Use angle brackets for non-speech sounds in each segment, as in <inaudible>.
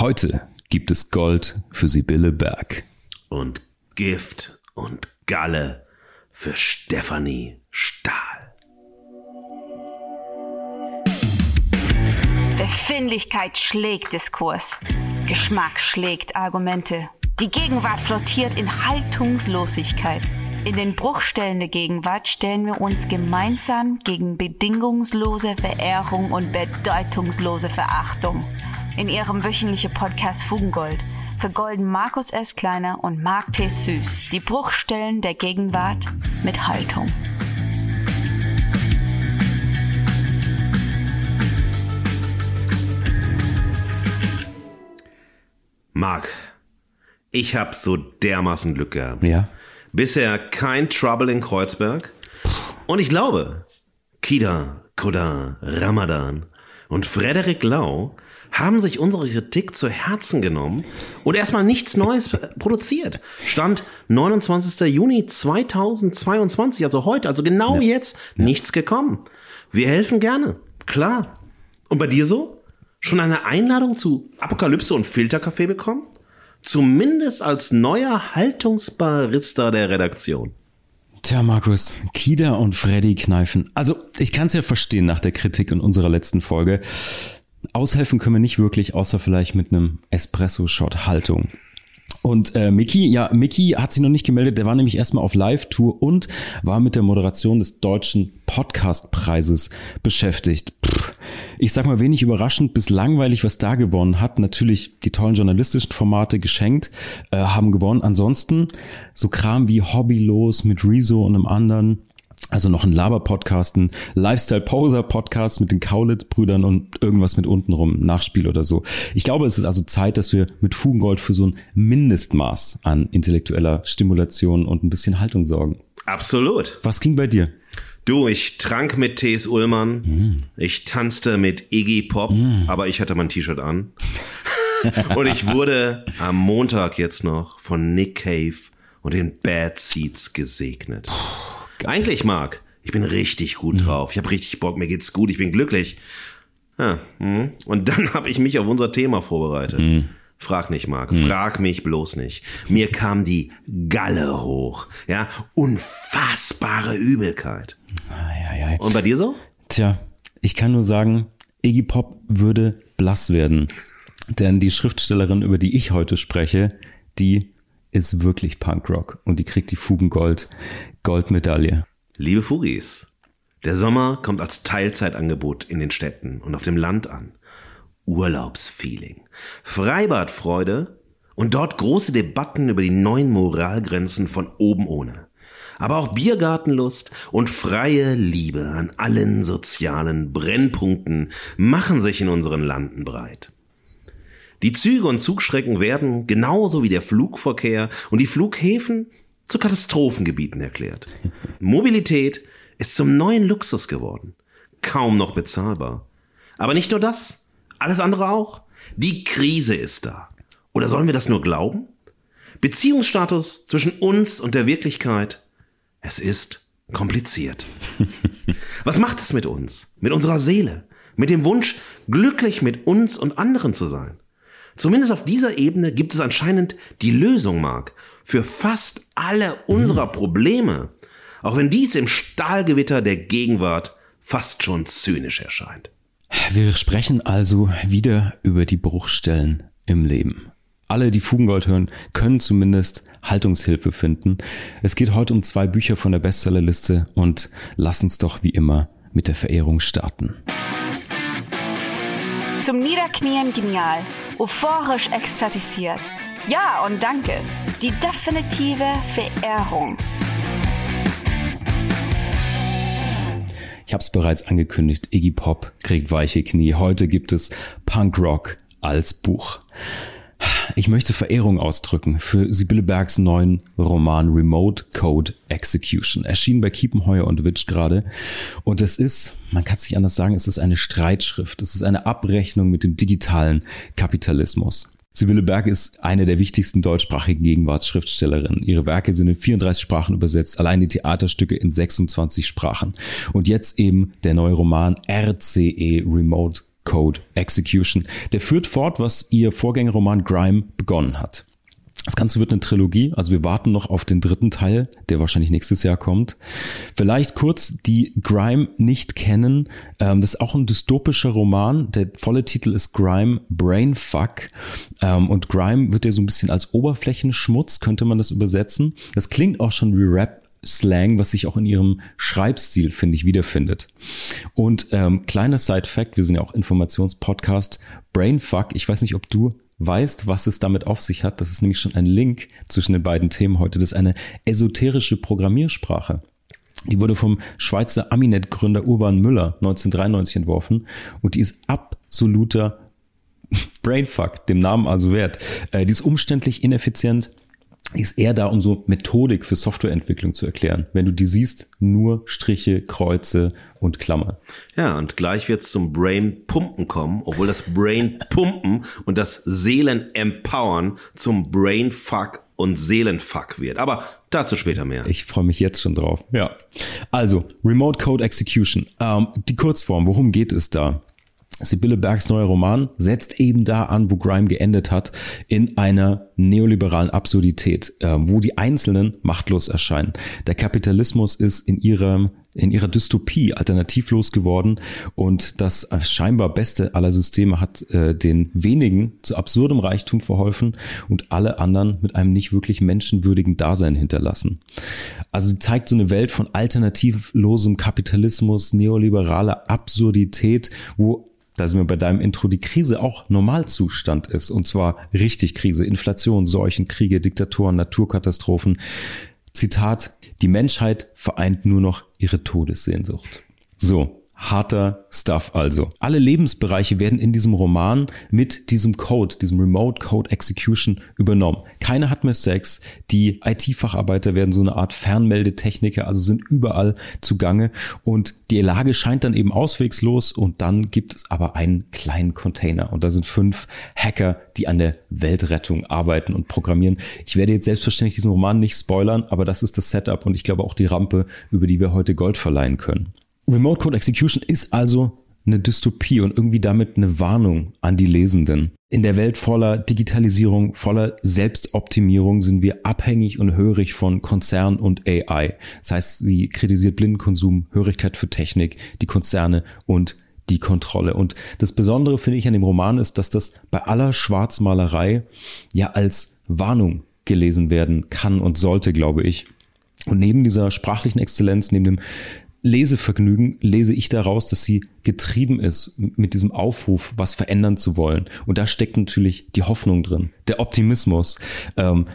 Heute gibt es Gold für Sibylle Berg. Und Gift und Galle für Stefanie Stahl. Befindlichkeit schlägt Diskurs. Geschmack schlägt Argumente. Die Gegenwart flottiert in Haltungslosigkeit. In den Bruchstellen der Gegenwart stellen wir uns gemeinsam gegen bedingungslose Verehrung und bedeutungslose Verachtung. In ihrem wöchentlichen Podcast Fugengold vergolden Markus S. Kleiner und Mark T. Süß die Bruchstellen der Gegenwart mit Haltung. Marc, ich hab so dermaßen Glück gehabt. Ja. Bisher kein Trouble in Kreuzberg. Und ich glaube, Kida, Kodar, Ramadan und Frederik Lau haben sich unsere Kritik zu Herzen genommen und erstmal nichts Neues produziert. Stand 29. Juni 2022, also heute, also genau ja. jetzt, nichts gekommen. Wir helfen gerne, klar. Und bei dir so? Schon eine Einladung zu Apokalypse und Filterkaffee bekommen? Zumindest als neuer Haltungsbarista der Redaktion. Tja, Markus, Kida und Freddy kneifen. Also, ich kann es ja verstehen nach der Kritik in unserer letzten Folge. Aushelfen können wir nicht wirklich, außer vielleicht mit einem Espresso-Shot Haltung. Und äh, Mickey, ja, Mickey hat sich noch nicht gemeldet, der war nämlich erstmal auf Live-Tour und war mit der Moderation des deutschen Podcast-Preises beschäftigt. Pff, ich sag mal wenig überraschend bis langweilig, was da gewonnen hat. Natürlich die tollen journalistischen Formate geschenkt, äh, haben gewonnen. Ansonsten so Kram wie Hobbylos mit Rezo und einem anderen also noch ein Laber-Podcast, ein Lifestyle-Poser-Podcast mit den Kaulitz-Brüdern und irgendwas mit untenrum, Nachspiel oder so. Ich glaube, es ist also Zeit, dass wir mit Fugengold für so ein Mindestmaß an intellektueller Stimulation und ein bisschen Haltung sorgen. Absolut. Was ging bei dir? Du, ich trank mit T.S. Ullmann, mm. ich tanzte mit Iggy Pop, mm. aber ich hatte mein T-Shirt an. und ich wurde am Montag jetzt noch von Nick Cave und den Bad Seeds gesegnet. Eigentlich, Marc, ich bin richtig gut mhm. drauf. Ich habe richtig Bock, mir geht's gut, ich bin glücklich. Ja, hm. und dann <laughs> habe ich mich auf unser Thema vorbereitet. Mhm. Frag nicht, Marc, mhm. frag mich bloß nicht. Mir kam die Galle hoch. Ja, unfassbare Übelkeit. Ai, ai, ai. Und bei dir so? Tja, ich kann nur sagen, Iggy Pop würde blass werden. Denn die Schriftstellerin, über die ich heute spreche, die ist wirklich Punkrock und die kriegt die Fugengold Goldmedaille. Liebe Fugis, der Sommer kommt als Teilzeitangebot in den Städten und auf dem Land an. Urlaubsfeeling, Freibadfreude und dort große Debatten über die neuen Moralgrenzen von oben ohne. Aber auch Biergartenlust und freie Liebe an allen sozialen Brennpunkten machen sich in unseren Landen breit. Die Züge und Zugstrecken werden, genauso wie der Flugverkehr und die Flughäfen, zu Katastrophengebieten erklärt. <laughs> Mobilität ist zum neuen Luxus geworden. Kaum noch bezahlbar. Aber nicht nur das, alles andere auch. Die Krise ist da. Oder sollen wir das nur glauben? Beziehungsstatus zwischen uns und der Wirklichkeit. Es ist kompliziert. <laughs> Was macht es mit uns? Mit unserer Seele? Mit dem Wunsch, glücklich mit uns und anderen zu sein? Zumindest auf dieser Ebene gibt es anscheinend die Lösung, Mark, für fast alle unserer mhm. Probleme, auch wenn dies im Stahlgewitter der Gegenwart fast schon zynisch erscheint. Wir sprechen also wieder über die Bruchstellen im Leben. Alle, die Fugengold hören, können zumindest Haltungshilfe finden. Es geht heute um zwei Bücher von der Bestsellerliste und lass uns doch wie immer mit der Verehrung starten. Zum Niederknien genial euphorisch ekstatisiert. Ja und danke. Die definitive Verehrung. Ich habe es bereits angekündigt, Iggy Pop kriegt weiche Knie. Heute gibt es Punk Rock als Buch. Ich möchte Verehrung ausdrücken für Sibylle Bergs neuen Roman Remote Code Execution. Erschienen bei Kiepenheuer und Witsch gerade. Und es ist, man kann es nicht anders sagen, es ist eine Streitschrift. Es ist eine Abrechnung mit dem digitalen Kapitalismus. Sibylle Berg ist eine der wichtigsten deutschsprachigen Gegenwartsschriftstellerinnen. Ihre Werke sind in 34 Sprachen übersetzt, allein die Theaterstücke in 26 Sprachen. Und jetzt eben der neue Roman RCE Remote Code Execution. Der führt fort, was ihr Vorgängerroman Grime begonnen hat. Das Ganze wird eine Trilogie, also wir warten noch auf den dritten Teil, der wahrscheinlich nächstes Jahr kommt. Vielleicht kurz, die Grime nicht kennen. Ähm, das ist auch ein dystopischer Roman. Der volle Titel ist Grime Brainfuck. Ähm, und Grime wird ja so ein bisschen als Oberflächenschmutz, könnte man das übersetzen. Das klingt auch schon wie Rap Slang, was sich auch in ihrem Schreibstil, finde ich, wiederfindet. Und ähm, kleiner Side-Fact, wir sind ja auch Informationspodcast, Brainfuck, ich weiß nicht, ob du weißt, was es damit auf sich hat. Das ist nämlich schon ein Link zwischen den beiden Themen heute. Das ist eine esoterische Programmiersprache. Die wurde vom Schweizer Aminet-Gründer Urban Müller 1993 entworfen und die ist absoluter <laughs> Brainfuck, dem Namen also wert. Äh, die ist umständlich, ineffizient, ist eher da, um so Methodik für Softwareentwicklung zu erklären. Wenn du die siehst, nur Striche, Kreuze und Klammern. Ja, und gleich wird es zum Brain Pumpen kommen, obwohl das Brain Pumpen und das Seelen Empowern zum Brain Fuck und Seelenfuck wird. Aber dazu später mehr. Ich freue mich jetzt schon drauf. Ja. Also, Remote Code Execution. Ähm, die Kurzform, worum geht es da? Sibylle Bergs neuer Roman setzt eben da an, wo Grime geendet hat, in einer neoliberalen Absurdität, äh, wo die Einzelnen machtlos erscheinen. Der Kapitalismus ist in ihrem in ihrer Dystopie alternativlos geworden und das scheinbar beste aller Systeme hat äh, den wenigen zu absurdem Reichtum verholfen und alle anderen mit einem nicht wirklich menschenwürdigen Dasein hinterlassen. Also zeigt so eine Welt von alternativlosem Kapitalismus, neoliberaler Absurdität, wo da sind wir bei deinem Intro, die Krise auch Normalzustand ist. Und zwar richtig Krise. Inflation, Seuchen, Kriege, Diktatoren, Naturkatastrophen. Zitat, die Menschheit vereint nur noch ihre Todessehnsucht. So, harter Stuff also. Alle Lebensbereiche werden in diesem Roman mit diesem Code, diesem Remote Code Execution übernommen. Keiner hat mehr Sex. Die IT-Facharbeiter werden so eine Art Fernmeldetechniker, also sind überall zugange. Und die Lage scheint dann eben auswegslos. Und dann gibt es aber einen kleinen Container. Und da sind fünf Hacker, die an der Weltrettung arbeiten und programmieren. Ich werde jetzt selbstverständlich diesen Roman nicht spoilern, aber das ist das Setup und ich glaube auch die Rampe, über die wir heute Gold verleihen können. Remote Code Execution ist also eine Dystopie und irgendwie damit eine Warnung an die Lesenden. In der Welt voller Digitalisierung, voller Selbstoptimierung sind wir abhängig und hörig von Konzernen und AI. Das heißt, sie kritisiert Blindenkonsum, Hörigkeit für Technik, die Konzerne und die Kontrolle. Und das Besondere finde ich an dem Roman ist, dass das bei aller Schwarzmalerei ja als Warnung gelesen werden kann und sollte, glaube ich. Und neben dieser sprachlichen Exzellenz, neben dem Lesevergnügen lese ich daraus, dass sie getrieben ist mit diesem Aufruf, was verändern zu wollen. Und da steckt natürlich die Hoffnung drin, der Optimismus. Ähm,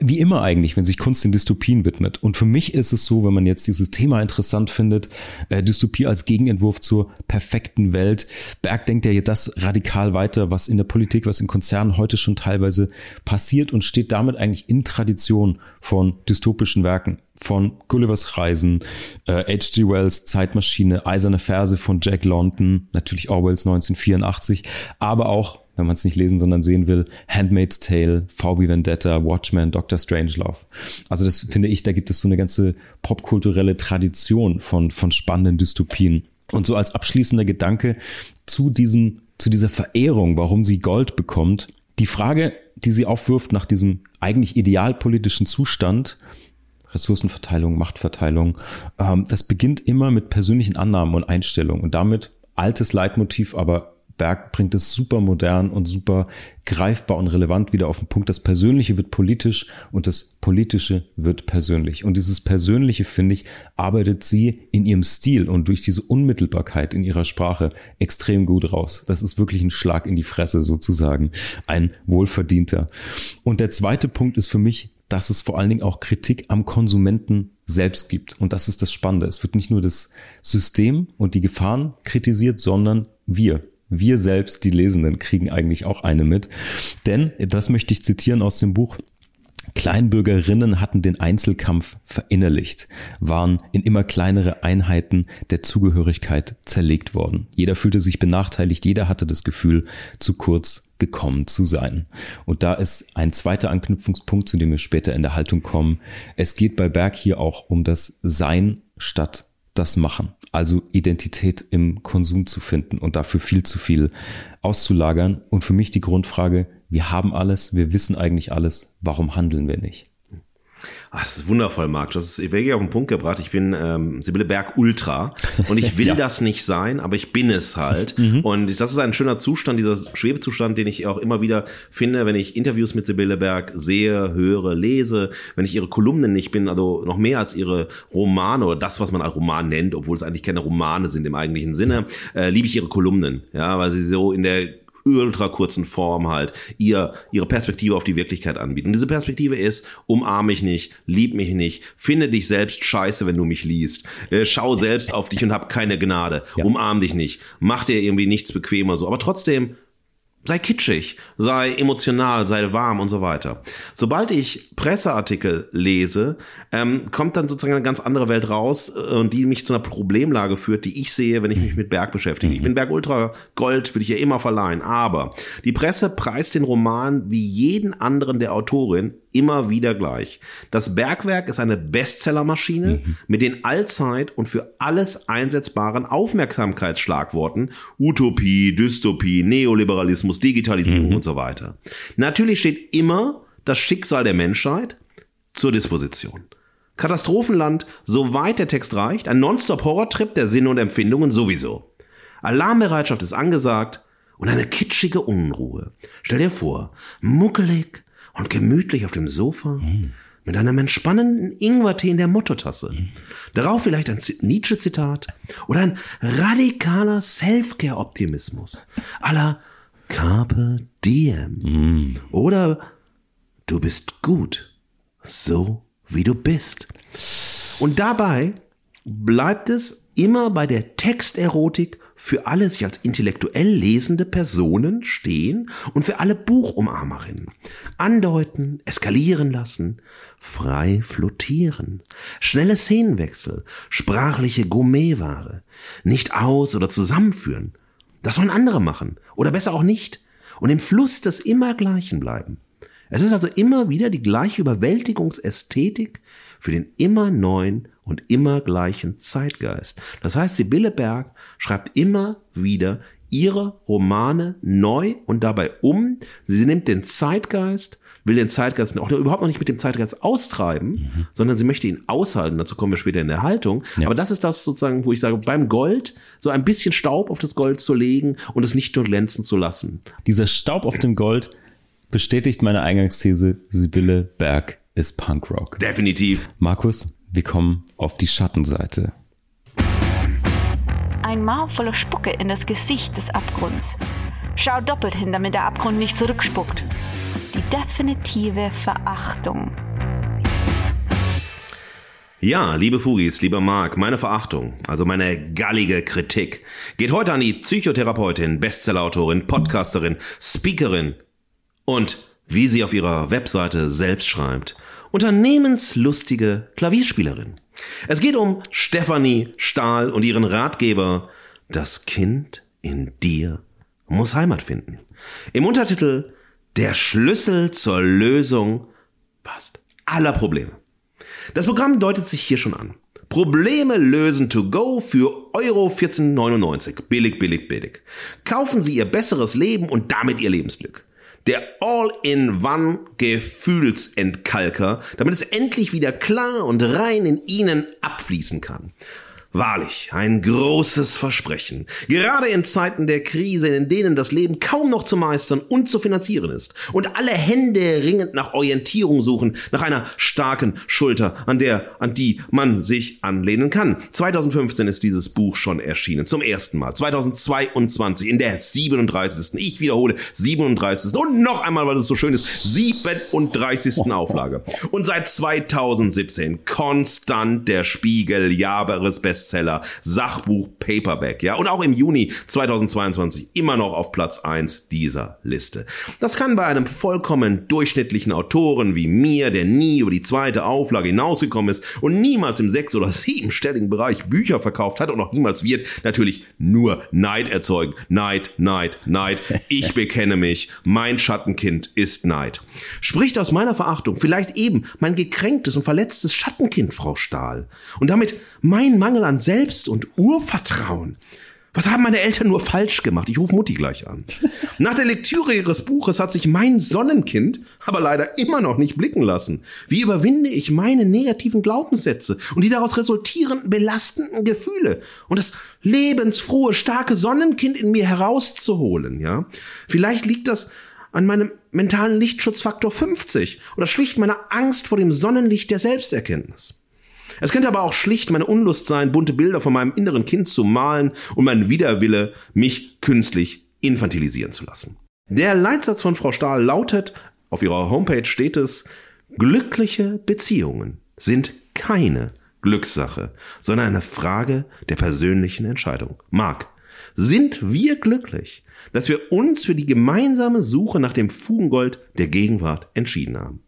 wie immer eigentlich, wenn sich Kunst den Dystopien widmet. Und für mich ist es so, wenn man jetzt dieses Thema interessant findet, äh, Dystopie als Gegenentwurf zur perfekten Welt. Berg denkt ja das radikal weiter, was in der Politik, was in Konzernen heute schon teilweise passiert und steht damit eigentlich in Tradition von dystopischen Werken von Gullivers Reisen, äh, H.G. Wells Zeitmaschine, Eiserne Verse von Jack London, natürlich Orwells 1984, aber auch, wenn man es nicht lesen, sondern sehen will, Handmaid's Tale, VW Vendetta, Watchmen, Dr. Strangelove. Also das finde ich, da gibt es so eine ganze popkulturelle Tradition von, von spannenden Dystopien. Und so als abschließender Gedanke zu diesem, zu dieser Verehrung, warum sie Gold bekommt, die Frage, die sie aufwirft nach diesem eigentlich idealpolitischen Zustand, Ressourcenverteilung, Machtverteilung. Ähm, das beginnt immer mit persönlichen Annahmen und Einstellungen und damit altes Leitmotiv, aber Berg bringt es super modern und super greifbar und relevant wieder auf den Punkt. Das Persönliche wird politisch und das Politische wird persönlich. Und dieses Persönliche, finde ich, arbeitet sie in ihrem Stil und durch diese Unmittelbarkeit in ihrer Sprache extrem gut raus. Das ist wirklich ein Schlag in die Fresse sozusagen. Ein wohlverdienter. Und der zweite Punkt ist für mich dass es vor allen Dingen auch Kritik am Konsumenten selbst gibt. Und das ist das Spannende. Es wird nicht nur das System und die Gefahren kritisiert, sondern wir. Wir selbst, die Lesenden, kriegen eigentlich auch eine mit. Denn, das möchte ich zitieren aus dem Buch, Kleinbürgerinnen hatten den Einzelkampf verinnerlicht, waren in immer kleinere Einheiten der Zugehörigkeit zerlegt worden. Jeder fühlte sich benachteiligt, jeder hatte das Gefühl, zu kurz gekommen zu sein. Und da ist ein zweiter Anknüpfungspunkt, zu dem wir später in der Haltung kommen. Es geht bei Berg hier auch um das Sein statt das machen. Also Identität im Konsum zu finden und dafür viel zu viel auszulagern. Und für mich die Grundfrage, wir haben alles, wir wissen eigentlich alles, warum handeln wir nicht? Ach, das ist wundervoll, Marc. Das ist wirklich auf den Punkt gebracht. Ich bin ähm, Sibylle Berg Ultra und ich will <laughs> ja. das nicht sein, aber ich bin es halt. <laughs> Mhm. Und das ist ein schöner Zustand, dieser Schwebezustand, den ich auch immer wieder finde, wenn ich Interviews mit Sibylle Berg sehe, höre, lese, wenn ich ihre Kolumnen nicht bin, also noch mehr als ihre Romane oder das, was man als Roman nennt, obwohl es eigentlich keine Romane sind im eigentlichen Sinne, äh, liebe ich ihre Kolumnen, ja, weil sie so in der ultra kurzen Form halt ihr ihre Perspektive auf die Wirklichkeit anbieten. diese Perspektive ist, umarm mich nicht, lieb mich nicht, finde dich selbst scheiße, wenn du mich liest. Äh, schau selbst auf dich und hab keine Gnade. Ja. Umarm dich nicht. Mach dir irgendwie nichts bequemer so. Aber trotzdem sei kitschig, sei emotional, sei warm und so weiter. Sobald ich Presseartikel lese, ähm, kommt dann sozusagen eine ganz andere Welt raus äh, und die mich zu einer Problemlage führt, die ich sehe, wenn ich mich mit Berg beschäftige. Ich bin Berg Ultra Gold, würde ich ja immer verleihen, aber die Presse preist den Roman wie jeden anderen der Autorin immer wieder gleich. Das Bergwerk ist eine Bestsellermaschine mhm. mit den allzeit und für alles einsetzbaren Aufmerksamkeitsschlagworten Utopie, Dystopie, Neoliberalismus, Digitalisierung mhm. und so weiter. Natürlich steht immer das Schicksal der Menschheit zur Disposition. Katastrophenland, soweit der Text reicht, ein Nonstop-Horrortrip der Sinne und Empfindungen sowieso. Alarmbereitschaft ist angesagt und eine kitschige Unruhe. Stell dir vor, muckelig, und gemütlich auf dem Sofa mm. mit einem entspannenden Ingwertee in der Mottotasse. Mm. Darauf vielleicht ein Nietzsche-Zitat oder ein radikaler Self-Care-Optimismus aller Carpe Diem. Mm. Oder du bist gut, so wie du bist. Und dabei bleibt es immer bei der Texterotik für alle sich als intellektuell lesende Personen stehen und für alle Buchumarmerinnen. Andeuten, eskalieren lassen, frei flottieren, schnelle Szenenwechsel, sprachliche Gourmetware, nicht aus- oder zusammenführen. Das sollen andere machen oder besser auch nicht und im Fluss des Immergleichen bleiben. Es ist also immer wieder die gleiche Überwältigungsästhetik für den immer neuen und immer gleichen Zeitgeist. Das heißt, Sibylle Berg schreibt immer wieder ihre Romane neu und dabei um. Sie nimmt den Zeitgeist, will den Zeitgeist auch überhaupt noch nicht mit dem Zeitgeist austreiben, mhm. sondern sie möchte ihn aushalten. Dazu kommen wir später in der Haltung. Ja. Aber das ist das sozusagen, wo ich sage, beim Gold so ein bisschen Staub auf das Gold zu legen und es nicht nur glänzen zu lassen. Dieser Staub auf dem Gold bestätigt meine Eingangsthese, Sibylle Berg ist Punkrock. Definitiv. Markus, wir kommen auf die Schattenseite. Ein Maul voller Spucke in das Gesicht des Abgrunds. Schau doppelt hin, damit der Abgrund nicht zurückspuckt. Die definitive Verachtung. Ja, liebe Fugis, lieber Marc, meine Verachtung, also meine gallige Kritik, geht heute an die Psychotherapeutin, Bestsellerautorin, Podcasterin, Speakerin und, wie sie auf ihrer Webseite selbst schreibt, unternehmenslustige Klavierspielerin. Es geht um Stefanie Stahl und ihren Ratgeber Das Kind in dir muss Heimat finden. Im Untertitel Der Schlüssel zur Lösung fast aller Probleme. Das Programm deutet sich hier schon an. Probleme lösen to go für Euro 14,99. Billig, billig, billig. Kaufen Sie Ihr besseres Leben und damit Ihr Lebensglück. Der All-in-One Gefühlsentkalker, damit es endlich wieder klar und rein in Ihnen abfließen kann. Wahrlich, ein großes Versprechen. Gerade in Zeiten der Krise, in denen das Leben kaum noch zu meistern und zu finanzieren ist und alle Hände ringend nach Orientierung suchen, nach einer starken Schulter, an der, an die man sich anlehnen kann. 2015 ist dieses Buch schon erschienen, zum ersten Mal. 2022 in der 37. Ich wiederhole, 37. und noch einmal, weil es so schön ist, 37. <laughs> Auflage. Und seit 2017 konstant der Spiegel Jahresbest Bestseller, Sachbuch, Paperback, ja, und auch im Juni 2022 immer noch auf Platz 1 dieser Liste. Das kann bei einem vollkommen durchschnittlichen Autoren wie mir, der nie über die zweite Auflage hinausgekommen ist und niemals im sechs- oder siebenstelligen Bereich Bücher verkauft hat und noch niemals wird, natürlich nur Neid erzeugen. Neid, Neid, Neid. Ich <laughs> bekenne mich. Mein Schattenkind ist Neid. Spricht aus meiner Verachtung vielleicht eben mein gekränktes und verletztes Schattenkind, Frau Stahl. Und damit mein Mangel an an Selbst- und Urvertrauen. Was haben meine Eltern nur falsch gemacht? Ich rufe Mutti gleich an. <laughs> Nach der Lektüre ihres Buches hat sich mein Sonnenkind aber leider immer noch nicht blicken lassen. Wie überwinde ich meine negativen Glaubenssätze und die daraus resultierenden belastenden Gefühle und das lebensfrohe, starke Sonnenkind in mir herauszuholen, ja? Vielleicht liegt das an meinem mentalen Lichtschutzfaktor 50 oder schlicht meiner Angst vor dem Sonnenlicht der Selbsterkenntnis. Es könnte aber auch schlicht meine Unlust sein, bunte Bilder von meinem inneren Kind zu malen und mein Widerwille, mich künstlich infantilisieren zu lassen. Der Leitsatz von Frau Stahl lautet, auf ihrer Homepage steht es, glückliche Beziehungen sind keine Glückssache, sondern eine Frage der persönlichen Entscheidung. Marc, sind wir glücklich, dass wir uns für die gemeinsame Suche nach dem Fugengold der Gegenwart entschieden haben?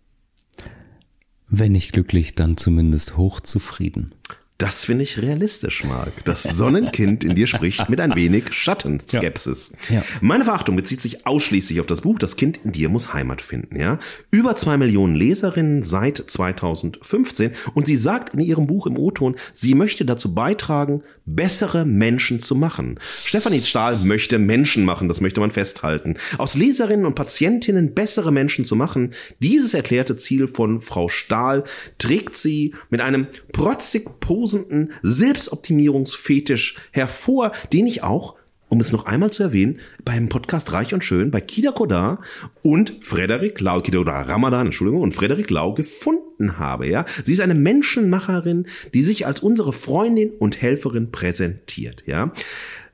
Wenn nicht glücklich, dann zumindest hochzufrieden. Das finde ich realistisch, Marc. Das Sonnenkind in dir spricht mit ein wenig Schattenskepsis. Ja. Ja. Meine Verachtung bezieht sich ausschließlich auf das Buch Das Kind in dir muss Heimat finden. Ja, über zwei Millionen Leserinnen seit 2015 und sie sagt in ihrem Buch im O-Ton, sie möchte dazu beitragen, bessere Menschen zu machen. Stefanie Stahl möchte Menschen machen, das möchte man festhalten. Aus Leserinnen und Patientinnen bessere Menschen zu machen, dieses erklärte Ziel von Frau Stahl trägt sie mit einem protzig posenden Selbstoptimierungsfetisch hervor, den ich auch um es noch einmal zu erwähnen, beim Podcast Reich und Schön bei Kida Kodar und Frederik Lau, Kida Kodar Ramadan, Entschuldigung, und Frederik Lau gefunden habe, ja. Sie ist eine Menschenmacherin, die sich als unsere Freundin und Helferin präsentiert, ja.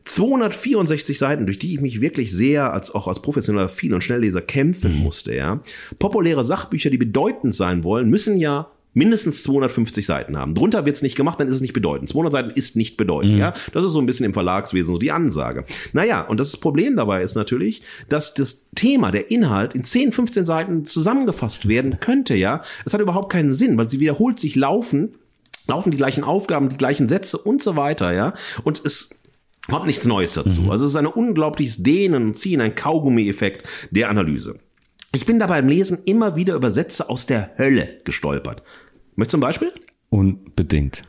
264 Seiten, durch die ich mich wirklich sehr als auch als professioneller Viel- und Schnellleser kämpfen musste, ja. Populäre Sachbücher, die bedeutend sein wollen, müssen ja mindestens 250 Seiten haben. Drunter wird's nicht gemacht, dann ist es nicht bedeutend. 200 Seiten ist nicht bedeutend, ja. Das ist so ein bisschen im Verlagswesen so die Ansage. Naja, und das Problem dabei ist natürlich, dass das Thema, der Inhalt in 10, 15 Seiten zusammengefasst werden könnte, ja. Es hat überhaupt keinen Sinn, weil sie wiederholt sich laufen, laufen die gleichen Aufgaben, die gleichen Sätze und so weiter, ja. Und es kommt nichts Neues dazu. Also es ist ein unglaubliches Dehnen und Ziehen, ein Kaugummi-Effekt der Analyse. Ich bin da beim Lesen immer wieder über Sätze aus der Hölle gestolpert. Möchtest du ein Beispiel? Unbedingt.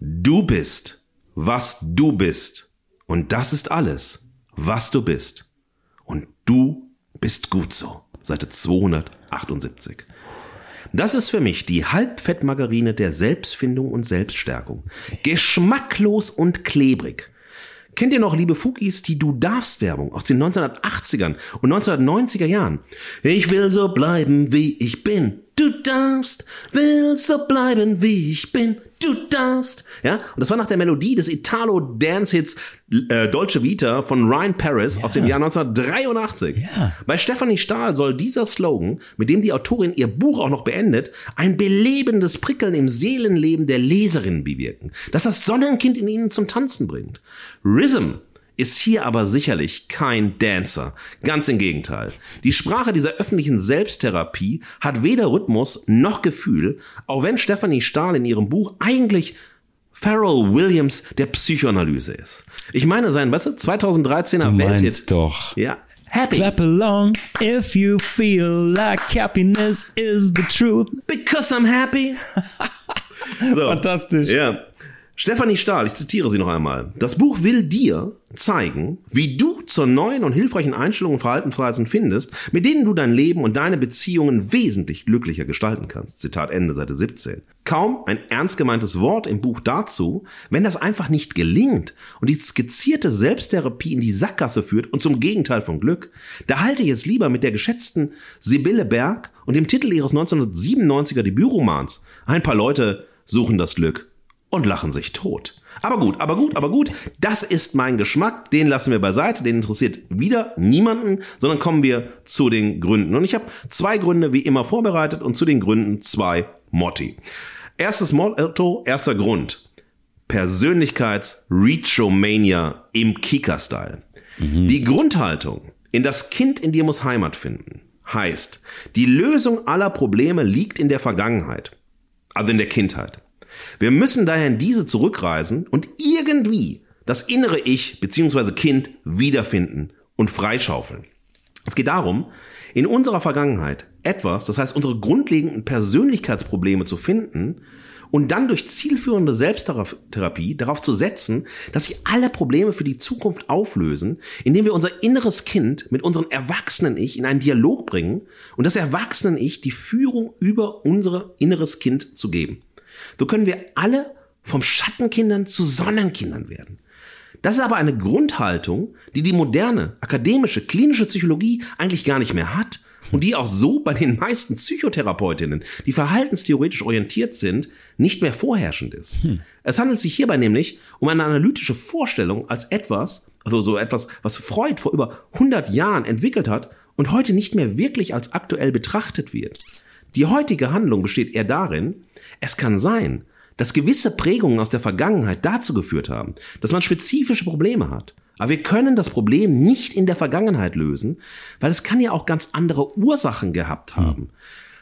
Du bist, was du bist. Und das ist alles, was du bist. Und du bist gut so. Seite 278. Das ist für mich die Halbfettmargarine der Selbstfindung und Selbststärkung. Geschmacklos und klebrig. Kennt ihr noch, liebe Fugis, die Du darfst Werbung aus den 1980ern und 1990er Jahren? Ich will so bleiben, wie ich bin. Du darfst, will so bleiben, wie ich bin. Du darfst. Ja, und das war nach der Melodie des Italo-Dance-Hits äh, Dolce Vita von Ryan Paris Ja. aus dem Jahr 1983. Ja. Bei Stephanie Stahl soll dieser Slogan, mit dem die Autorin ihr Buch auch noch beendet, ein belebendes Prickeln im Seelenleben der Leserinnen bewirken, das das Sonnenkind in ihnen zum Tanzen bringt. Rhythm ist hier aber sicherlich kein Dancer. Ganz im Gegenteil. Die Sprache dieser öffentlichen Selbsttherapie hat weder Rhythmus noch Gefühl, auch wenn Stephanie Stahl in ihrem Buch eigentlich Pharrell Williams der Psychoanalyse ist. Ich meine, sein, weißt du, 2013er Du Welthit. doch. Ja, Happy. Clap along if you feel like happiness is the truth. Because I'm happy. <laughs> So. Fantastisch. Ja. Stefanie Stahl, ich zitiere sie noch einmal. Das Buch will dir zeigen, wie du zur neuen und hilfreichen Einstellung und Verhaltensweisen findest, mit denen du dein Leben und deine Beziehungen wesentlich glücklicher gestalten kannst. Zitat Ende, Seite 17. Kaum ein ernst gemeintes Wort im Buch dazu, wenn das einfach nicht gelingt und die skizzierte Selbsttherapie in die Sackgasse führt und zum Gegenteil von Glück, da halte ich es lieber mit der geschätzten Sibylle Berg und dem Titel ihres 1997er Debütromans. Ein paar Leute suchen das Glück und lachen sich tot. Aber gut, aber gut, aber gut, das ist mein Geschmack, den lassen wir beiseite, den interessiert wieder niemanden, sondern kommen wir zu den Gründen. Und ich habe zwei Gründe wie immer vorbereitet und zu den Gründen zwei Motti. Erstes Motto, erster Grund. Persönlichkeits-Reachomania im Kika-Style. Die Grundhaltung, in das Kind in dir muss Heimat finden, heißt, die Lösung aller Probleme liegt in der Vergangenheit, also in der Kindheit. Wir müssen daher in diese zurückreisen und irgendwie das innere Ich bzw. Kind wiederfinden und freischaufeln. Es geht darum, in unserer Vergangenheit etwas, das heißt unsere grundlegenden Persönlichkeitsprobleme zu finden und dann durch zielführende Selbsttherapie darauf zu setzen, dass sich alle Probleme für die Zukunft auflösen, indem wir unser inneres Kind mit unserem erwachsenen Ich in einen Dialog bringen und das erwachsenen Ich die Führung über unser inneres Kind zu geben. So können wir alle vom Schattenkindern zu Sonnenkindern werden. Das ist aber eine Grundhaltung, die die moderne, akademische, klinische Psychologie eigentlich gar nicht mehr hat und die auch so bei den meisten Psychotherapeutinnen, die verhaltenstheoretisch orientiert sind, nicht mehr vorherrschend ist. Hm. Es handelt sich hierbei nämlich um eine analytische Vorstellung als etwas, also so etwas, was Freud vor über 100 Jahren entwickelt hat und heute nicht mehr wirklich als aktuell betrachtet wird. Die heutige Handlung besteht eher darin, es kann sein, dass gewisse Prägungen aus der Vergangenheit dazu geführt haben, dass man spezifische Probleme hat. Aber wir können das Problem nicht in der Vergangenheit lösen, weil es kann ja auch ganz andere Ursachen gehabt haben. Mhm.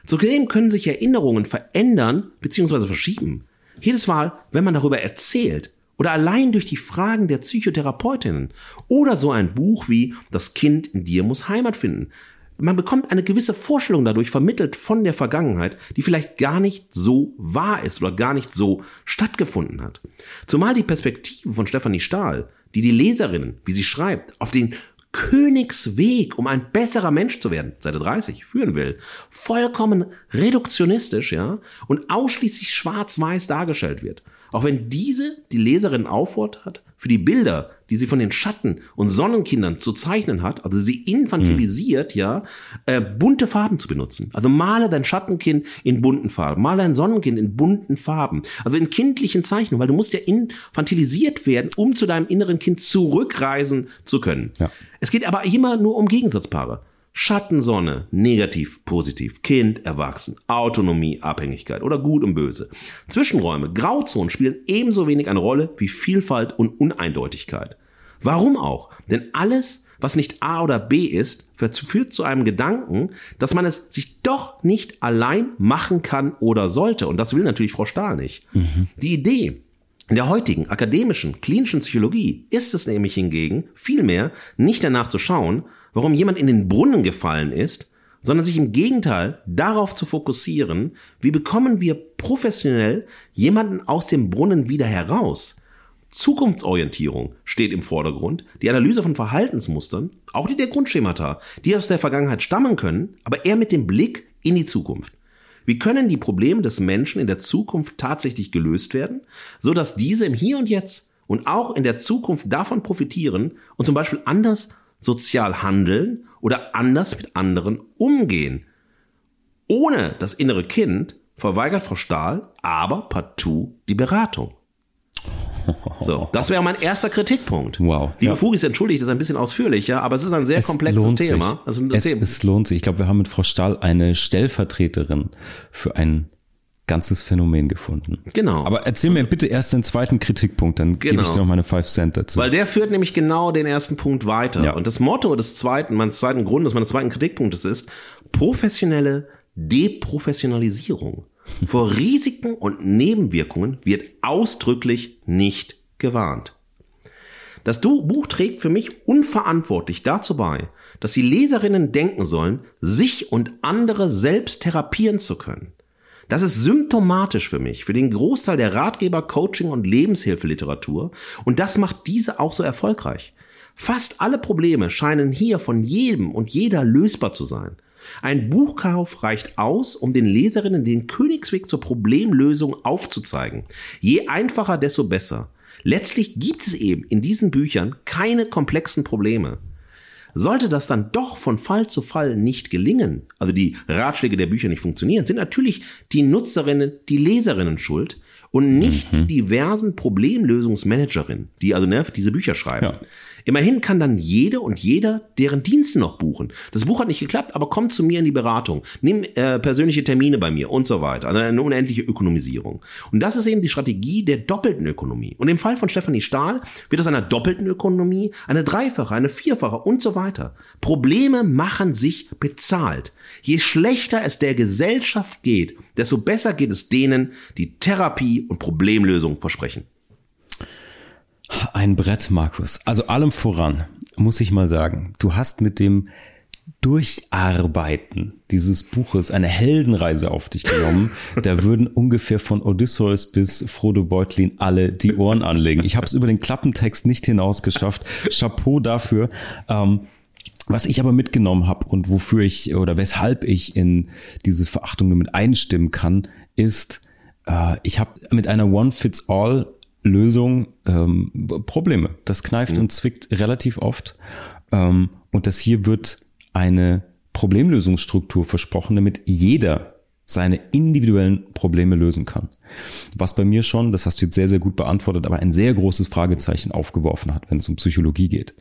Zudem können sich Erinnerungen verändern bzw. verschieben. Jedes Mal, wenn man darüber erzählt oder allein durch die Fragen der Psychotherapeutinnen oder so ein Buch wie Das Kind in dir muss Heimat finden, man bekommt eine gewisse Vorstellung dadurch vermittelt von der Vergangenheit, die vielleicht gar nicht so wahr ist oder gar nicht so stattgefunden hat. Zumal die Perspektive von Stefanie Stahl, die die Leserinnen, wie sie schreibt, auf den Königsweg, um ein besserer Mensch zu werden, Seite 30, führen will, vollkommen reduktionistisch, ja, und ausschließlich schwarz-weiß dargestellt wird. Auch wenn diese die Leserin auffordert, für die Bilder, die sie von den Schatten- und Sonnenkindern zu zeichnen hat, also sie infantilisiert, mhm. ja, äh, bunte Farben zu benutzen. Also male dein Schattenkind in bunten Farben, male dein Sonnenkind in bunten Farben, also in kindlichen Zeichnungen, weil du musst ja infantilisiert werden, um zu deinem inneren Kind zurückreisen zu können. Ja. Es geht aber immer nur um Gegensatzpaare. Schattensonne, negativ, positiv, Kind, Erwachsen, Autonomie, Abhängigkeit oder Gut und Böse. Zwischenräume, Grauzonen spielen ebenso wenig eine Rolle wie Vielfalt und Uneindeutigkeit. Warum auch? Denn alles, was nicht A oder B ist, führt zu einem Gedanken, dass man es sich doch nicht allein machen kann oder sollte. Und das will natürlich Frau Stahl nicht. Mhm. Die Idee, in der heutigen akademischen, klinischen Psychologie ist es nämlich hingegen vielmehr nicht danach zu schauen, warum jemand in den Brunnen gefallen ist, sondern sich im Gegenteil darauf zu fokussieren, wie bekommen wir professionell jemanden aus dem Brunnen wieder heraus. Zukunftsorientierung steht im Vordergrund, die Analyse von Verhaltensmustern, auch die der Grundschemata, die aus der Vergangenheit stammen können, aber eher mit dem Blick in die Zukunft. Wie können die Probleme des Menschen in der Zukunft tatsächlich gelöst werden, so dass diese im Hier und Jetzt und auch in der Zukunft davon profitieren und zum Beispiel anders sozial handeln oder anders mit anderen umgehen. Ohne das innere Kind verweigert Frau Stahl aber partout die Beratung. <laughs> So, das wäre mein erster Kritikpunkt. Wow. Liebe ja. Fugis, entschuldigt, das ist ein bisschen ausführlicher, aber es ist ein sehr es komplexes Thema. Also, es, es lohnt sich. Ich glaube, wir haben mit Frau Stahl eine Stellvertreterin für ein ganzes Phänomen gefunden. Genau. Aber erzähl mir bitte erst den zweiten Kritikpunkt, dann genau. gebe ich dir noch meine Five Cent dazu. Weil der führt nämlich genau den ersten Punkt weiter. Ja. Und das Motto des zweiten, meines zweiten Grundes, meines zweiten Kritikpunktes ist professionelle Deprofessionalisierung. <laughs> Vor Risiken und Nebenwirkungen wird ausdrücklich nicht gewarnt. Das Buch trägt für mich unverantwortlich dazu bei, dass die Leserinnen denken sollen, sich und andere selbst therapieren zu können. Das ist symptomatisch für mich, für den Großteil der Ratgeber, Coaching und Lebenshilfeliteratur und das macht diese auch so erfolgreich. Fast alle Probleme scheinen hier von jedem und jeder lösbar zu sein. Ein Buchkauf reicht aus, um den Leserinnen den Königsweg zur Problemlösung aufzuzeigen. Je einfacher, desto besser. Letztlich gibt es eben in diesen Büchern keine komplexen Probleme. Sollte das dann doch von Fall zu Fall nicht gelingen, also die Ratschläge der Bücher nicht funktionieren, sind natürlich die Nutzerinnen, die Leserinnen schuld und nicht mhm. die diversen Problemlösungsmanagerinnen, die also ne, diese Bücher schreiben. Ja. Immerhin kann dann jede und jeder deren Dienste noch buchen. Das Buch hat nicht geklappt, aber kommt zu mir in die Beratung. Nimm äh, persönliche Termine bei mir und so weiter. Also eine unendliche Ökonomisierung. Und das ist eben die Strategie der doppelten Ökonomie. Und im Fall von Stefanie Stahl wird aus einer doppelten Ökonomie eine dreifache, eine vierfache und so weiter. Probleme machen sich bezahlt. Je schlechter es der Gesellschaft geht, desto besser geht es denen, die Therapie und Problemlösung versprechen. Ein Brett, Markus. Also allem voran muss ich mal sagen, du hast mit dem Durcharbeiten dieses Buches eine Heldenreise auf dich genommen. <laughs> Da würden ungefähr von Odysseus bis Frodo Beutlin alle die Ohren anlegen. Ich habe es über den Klappentext nicht hinaus geschafft. Chapeau dafür. Ähm, was ich aber mitgenommen habe und wofür ich oder weshalb ich in diese Verachtung mit einstimmen kann, ist, äh, ich habe mit einer One-Fits-All-Lösung ähm, Probleme. Das kneift mhm. und zwickt relativ oft. Ähm, und das hier wird eine Problemlösungsstruktur versprochen, damit jeder seine individuellen Probleme lösen kann. Was bei mir schon, das hast du jetzt sehr, sehr gut beantwortet, aber ein sehr großes Fragezeichen aufgeworfen hat, wenn es um Psychologie geht.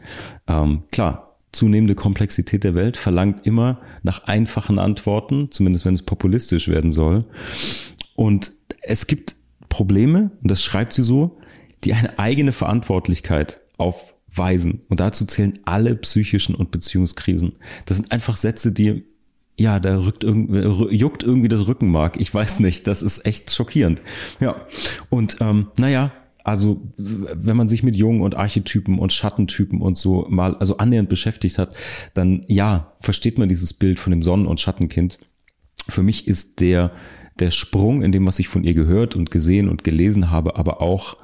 Ähm, klar, zunehmende Komplexität der Welt verlangt immer nach einfachen Antworten, zumindest wenn es populistisch werden soll. Und es gibt Probleme, und das schreibt sie so, die eine eigene Verantwortlichkeit auf weisen. Und dazu zählen alle psychischen und Beziehungskrisen. Das sind einfach Sätze, die, ja, da rückt irgendwie, juckt irgendwie das Rückenmark. Ich weiß nicht. Das ist echt schockierend. Ja. Und ähm, naja, also wenn man sich mit Jungen und Archetypen und Schattentypen und so mal also annähernd beschäftigt hat, dann ja, versteht man dieses Bild von dem Sonnen- und Schattenkind. Für mich ist der der Sprung in dem, was ich von ihr gehört und gesehen und gelesen habe, aber auch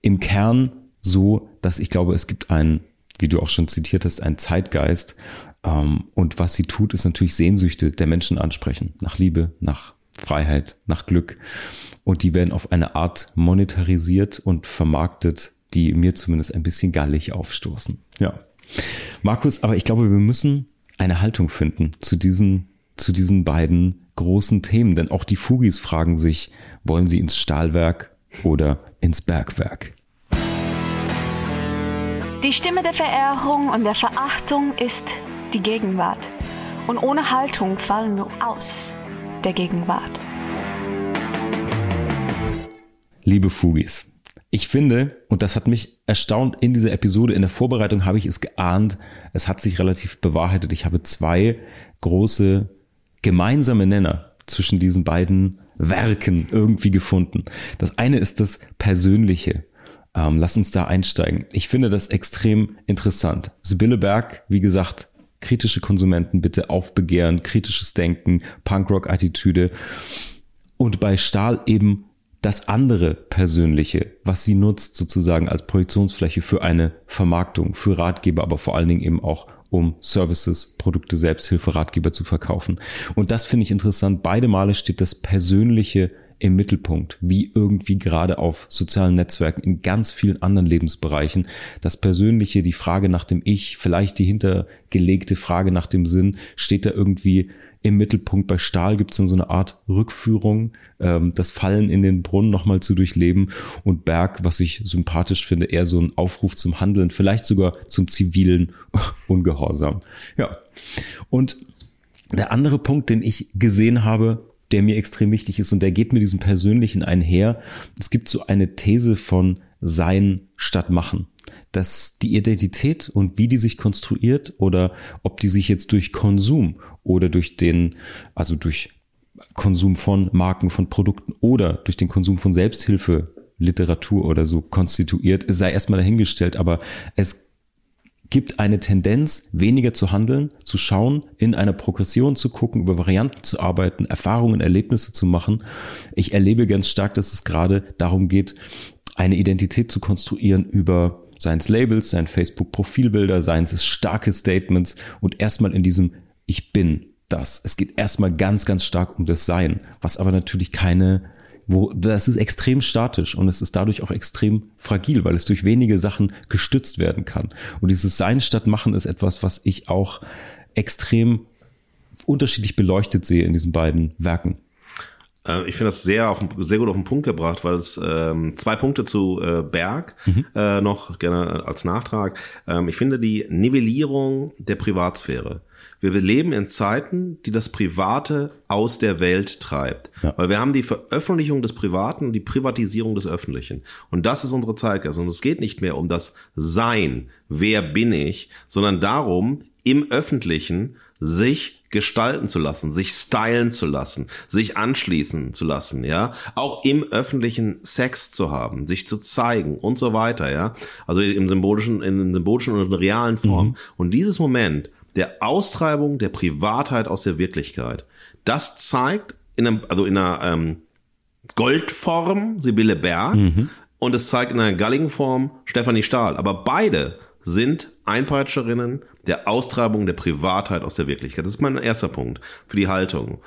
im Kern so, dass ich glaube, es gibt einen, wie du auch schon zitiert hast, einen Zeitgeist. Ähm, und was sie tut, ist natürlich Sehnsüchte der Menschen ansprechen. Nach Liebe, nach Freiheit, nach Glück. Und die werden auf eine Art monetarisiert und vermarktet, die mir zumindest ein bisschen gallig aufstoßen. Ja. Markus, aber ich glaube, wir müssen eine Haltung finden zu diesen, zu diesen beiden großen Themen. Denn auch die Fugis fragen sich, wollen sie ins Stahlwerk oder ins Bergwerk? Die Stimme der Verehrung und der Verachtung ist die Gegenwart. Und ohne Haltung fallen wir aus der Gegenwart. Liebe Fugis, ich finde, und das hat mich erstaunt in dieser Episode, in der Vorbereitung habe ich es geahnt, es hat sich relativ bewahrheitet. Ich habe zwei große gemeinsame Nenner zwischen diesen beiden Werken irgendwie gefunden. Das eine ist das Persönliche. Ähm, lass uns da einsteigen. Ich finde das extrem interessant. Sibylle Berg, wie gesagt, kritische Konsumenten bitte aufbegehren, kritisches Denken, Punkrock-Attitüde. Und bei Stahl eben das andere Persönliche, was sie nutzt sozusagen als Projektionsfläche für eine Vermarktung, für Ratgeber, aber vor allen Dingen eben auch um Services, Produkte, Selbsthilfe, Ratgeber zu verkaufen. Und das finde ich interessant. Beide Male steht das Persönliche im Mittelpunkt, wie irgendwie gerade auf sozialen Netzwerken in ganz vielen anderen Lebensbereichen. Das Persönliche, die Frage nach dem Ich, vielleicht die hintergelegte Frage nach dem Sinn, steht da irgendwie im Mittelpunkt. Bei Stahl gibt es dann so eine Art Rückführung, ähm, das Fallen in den Brunnen nochmal zu durchleben und Berg, was ich sympathisch finde, eher so ein Aufruf zum Handeln, vielleicht sogar zum zivilen <laughs> Ungehorsam. Ja. Und der andere Punkt, den ich gesehen habe, der mir extrem wichtig ist und der geht mit diesem Persönlichen einher. Es gibt so eine These von Sein statt Machen. Dass die Identität und wie die sich konstruiert oder ob die sich jetzt durch Konsum oder durch den, also durch Konsum von Marken, von Produkten oder durch den Konsum von Selbsthilfe, Literatur oder so konstituiert, sei erstmal dahingestellt, aber es gibt eine Tendenz, weniger zu handeln, zu schauen, in einer Progression zu gucken, über Varianten zu arbeiten, Erfahrungen, Erlebnisse zu machen. Ich erlebe ganz stark, dass es gerade darum geht, eine Identität zu konstruieren über seien es Labels, seien Facebook-Profilbilder, seien es starke Statements und erstmal in diesem Ich bin das. Es geht erstmal ganz, ganz stark um das Sein, was aber natürlich keine wo das ist extrem statisch und es ist dadurch auch extrem fragil, weil es durch wenige Sachen gestützt werden kann. Und dieses Sein statt Machen ist etwas, was ich auch extrem unterschiedlich beleuchtet sehe in diesen beiden Werken. Äh, ich finde das sehr, auf, sehr gut auf den Punkt gebracht, weil es ähm, zwei Punkte zu äh, Berg mhm. äh, noch gerne als Nachtrag. Ähm, ich finde die Nivellierung der Privatsphäre wir leben in Zeiten, die das Private aus der Welt treibt. Ja. Weil wir haben die Veröffentlichung des Privaten und die Privatisierung des Öffentlichen. Und das ist unsere Zeitgeist. Und es geht nicht mehr um das Sein, wer bin ich, sondern darum, im Öffentlichen sich gestalten zu lassen, sich stylen zu lassen, sich anschließen zu lassen, ja, auch im öffentlichen Sex zu haben, sich zu zeigen und so weiter, ja, also im symbolischen, in symbolischen und in realen Form. Mhm. Und dieses Moment der Austreibung der Privatheit aus der Wirklichkeit. Das zeigt in einem, also in einer ähm, Goldform Sibylle Berg und es zeigt in einer Galligenform Stefanie Stahl. Aber beide sind Einpeitscherinnen der Austreibung der Privatheit aus der Wirklichkeit. Das ist mein erster Punkt für die Haltung.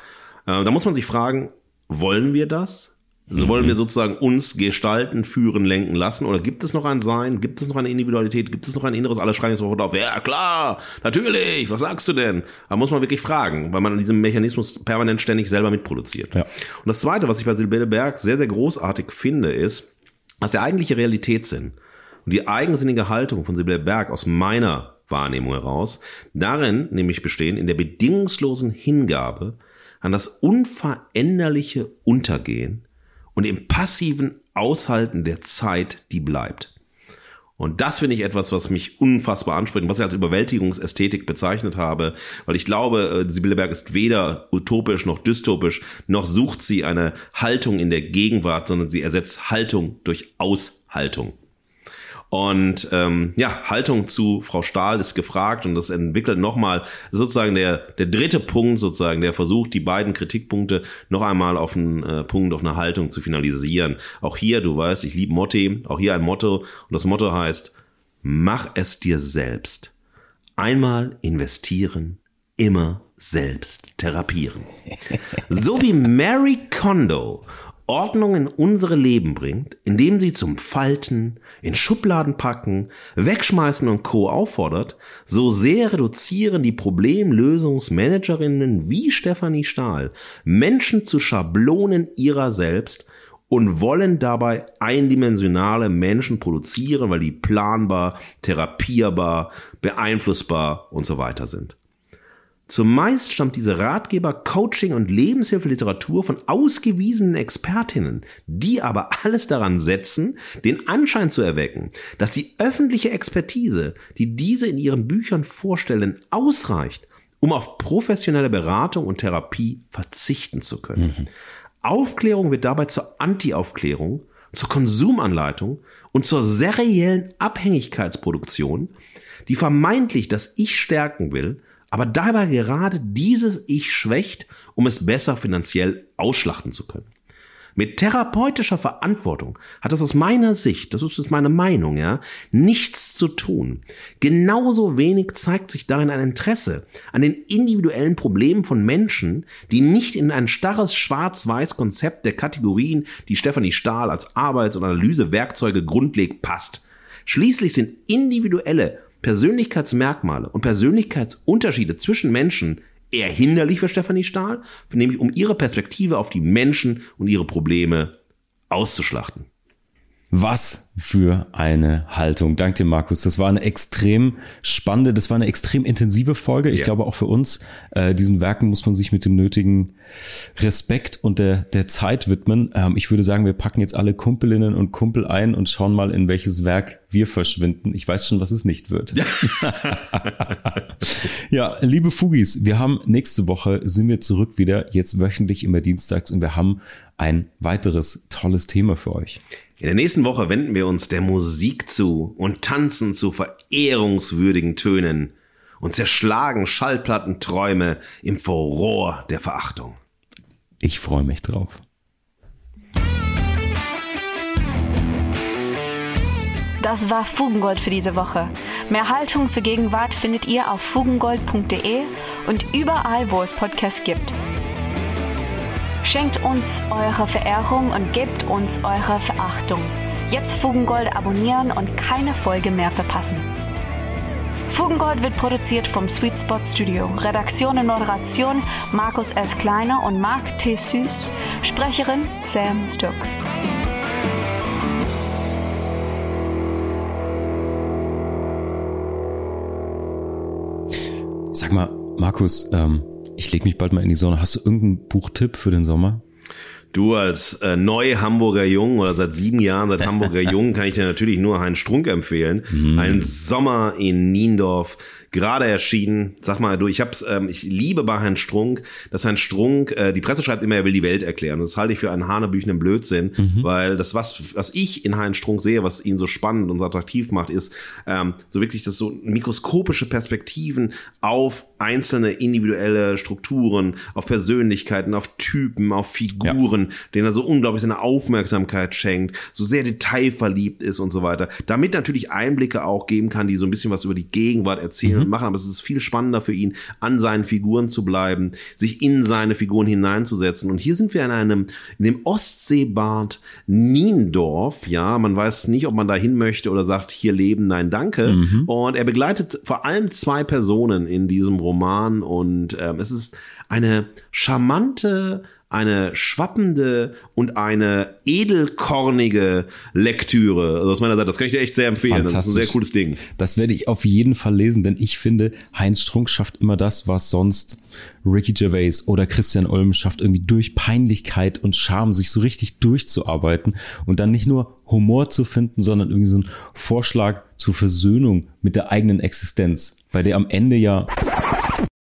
Äh, da muss man sich fragen, wollen wir das? Also wollen wir sozusagen uns gestalten, führen, lenken lassen? Oder gibt es noch ein Sein? Gibt es noch eine Individualität? Gibt es noch ein Inneres? Alle schreien jetzt sofort auf. Ja, klar, natürlich. Was sagst du denn? Da muss man wirklich fragen, weil man an diesem Mechanismus permanent ständig selber mitproduziert. Ja. Und das Zweite, was ich bei Sibylle Berg sehr, sehr großartig finde, ist, dass der eigentliche Realitätssinn und die eigensinnige Haltung von Sibylle Berg aus meiner Wahrnehmung heraus darin nämlich bestehen in der bedingungslosen Hingabe an das unveränderliche Untergehen und im passiven Aushalten der Zeit, die bleibt. Und das finde ich etwas, was mich unfassbar anspricht und was ich als Überwältigungsästhetik bezeichnet habe, weil ich glaube, äh, Sibylle Berg ist weder utopisch noch dystopisch, noch sucht sie eine Haltung in der Gegenwart, sondern sie ersetzt Haltung durch Aushaltung. Und ähm, ja, Haltung zu Frau Stahl ist gefragt und das entwickelt nochmal sozusagen der, der dritte Punkt sozusagen, der versucht, die beiden Kritikpunkte noch einmal auf einen äh, Punkt, auf eine Haltung zu finalisieren. Auch hier, du weißt, ich liebe Motti, auch hier ein Motto und das Motto heißt, mach es dir selbst. Einmal investieren, immer selbst therapieren. <laughs> So wie Mary Kondo Ordnung in unsere Leben bringt, indem sie zum Falten, in Schubladen packen, wegschmeißen und Co. auffordert, so sehr reduzieren die Problemlösungsmanagerinnen wie Stefanie Stahl Menschen zu Schablonen ihrer selbst und wollen dabei eindimensionale Menschen produzieren, weil die planbar, therapierbar, beeinflussbar und so weiter sind. Zumeist stammt diese Ratgeber, Coaching und Lebenshilfeliteratur von ausgewiesenen Expertinnen, die aber alles daran setzen, den Anschein zu erwecken, dass die öffentliche Expertise, die diese in ihren Büchern vorstellen, ausreicht, um auf professionelle Beratung und Therapie verzichten zu können. Mhm. Aufklärung wird dabei zur Anti-Aufklärung, zur Konsumanleitung und zur seriellen Abhängigkeitsproduktion, die vermeintlich das Ich stärken will, aber dabei gerade dieses Ich schwächt, um es besser finanziell ausschlachten zu können. Mit therapeutischer Verantwortung hat das aus meiner Sicht, das ist jetzt meine Meinung, ja, nichts zu tun. Genauso wenig zeigt sich darin ein Interesse an den individuellen Problemen von Menschen, die nicht in ein starres schwarz-weiß Konzept der Kategorien, die Stefanie Stahl als Arbeits- und Analysewerkzeuge grundlegt, passt. Schließlich sind individuelle Persönlichkeitsmerkmale und Persönlichkeitsunterschiede zwischen Menschen eher hinderlich für Stefanie Stahl, nämlich um ihre Perspektive auf die Menschen und ihre Probleme auszuschlachten. Was für eine Haltung. Danke dir, Markus. Das war eine extrem spannende, das war eine extrem intensive Folge. Ich ja. glaube auch für uns, äh, diesen Werken muss man sich mit dem nötigen Respekt und der, der Zeit widmen. Ähm, ich würde sagen, wir packen jetzt alle Kumpelinnen und Kumpel ein und schauen mal, in welches Werk wir verschwinden. Ich weiß schon, was es nicht wird. <laughs> ja, liebe Fugis, wir haben nächste Woche sind wir zurück wieder, jetzt wöchentlich immer dienstags und wir haben ein weiteres tolles Thema für euch. In der nächsten Woche wenden wir uns der Musik zu und tanzen zu verehrungswürdigen Tönen und zerschlagen Schallplattenträume im Furor der Verachtung. Ich freue mich drauf. Das war Fugengold für diese Woche. Mehr Haltung zur Gegenwart findet ihr auf fugengold.de und überall, wo es Podcasts gibt. Schenkt uns eure Verehrung und gebt uns eure Verachtung. Jetzt Fugengold abonnieren und keine Folge mehr verpassen. Fugengold wird produziert vom Sweet Spot Studio. Redaktion und Moderation Markus S. Kleiner und Mark T. Süß. Sprecherin Sam Stokes. Sag mal, Markus, ähm, ich lege mich bald mal in die Sonne. Hast du irgendeinen Buchtipp für den Sommer? Du als äh, neu Hamburger Jung oder seit sieben Jahren seit Hamburger <laughs> Jung kann ich dir natürlich nur Heinz Strunk empfehlen. Mm. Ein Sommer in Niendorf gerade erschienen. Sag mal, du, ich hab's, ähm, ich liebe bei Herrn Strunk, dass Herrn Strunk, äh, die Presse schreibt immer, er will die Welt erklären. Das halte ich für einen hanebüchenen Blödsinn, mhm. weil das, was, was ich in Herrn Strunk sehe, was ihn so spannend und so attraktiv macht, ist ähm, so wirklich das so mikroskopische Perspektiven auf einzelne individuelle Strukturen, auf Persönlichkeiten, auf Typen, auf Figuren, ja. denen er so unglaublich seine Aufmerksamkeit schenkt, so sehr detailverliebt ist und so weiter. Damit natürlich Einblicke auch geben kann, die so ein bisschen was über die Gegenwart erzählen mhm. Und machen, aber es ist viel spannender für ihn, an seinen Figuren zu bleiben, sich in seine Figuren hineinzusetzen. Und hier sind wir in einem, in dem Ostseebad Niendorf, ja, man weiß nicht, ob man da hin möchte oder sagt, hier leben, nein, danke. Mhm. Und er begleitet vor allem zwei Personen in diesem Roman und ähm, es ist eine charmante eine schwappende und eine edelkornige Lektüre. Also aus meiner Seite, das kann ich dir echt sehr empfehlen. Das ist ein sehr cooles Ding. Das werde ich auf jeden Fall lesen, denn ich finde, Heinz Strunk schafft immer das, was sonst Ricky Gervais oder Christian Ulm schafft, irgendwie durch Peinlichkeit und Charme sich so richtig durchzuarbeiten und dann nicht nur Humor zu finden, sondern irgendwie so ein Vorschlag zur Versöhnung mit der eigenen Existenz, bei der am Ende ja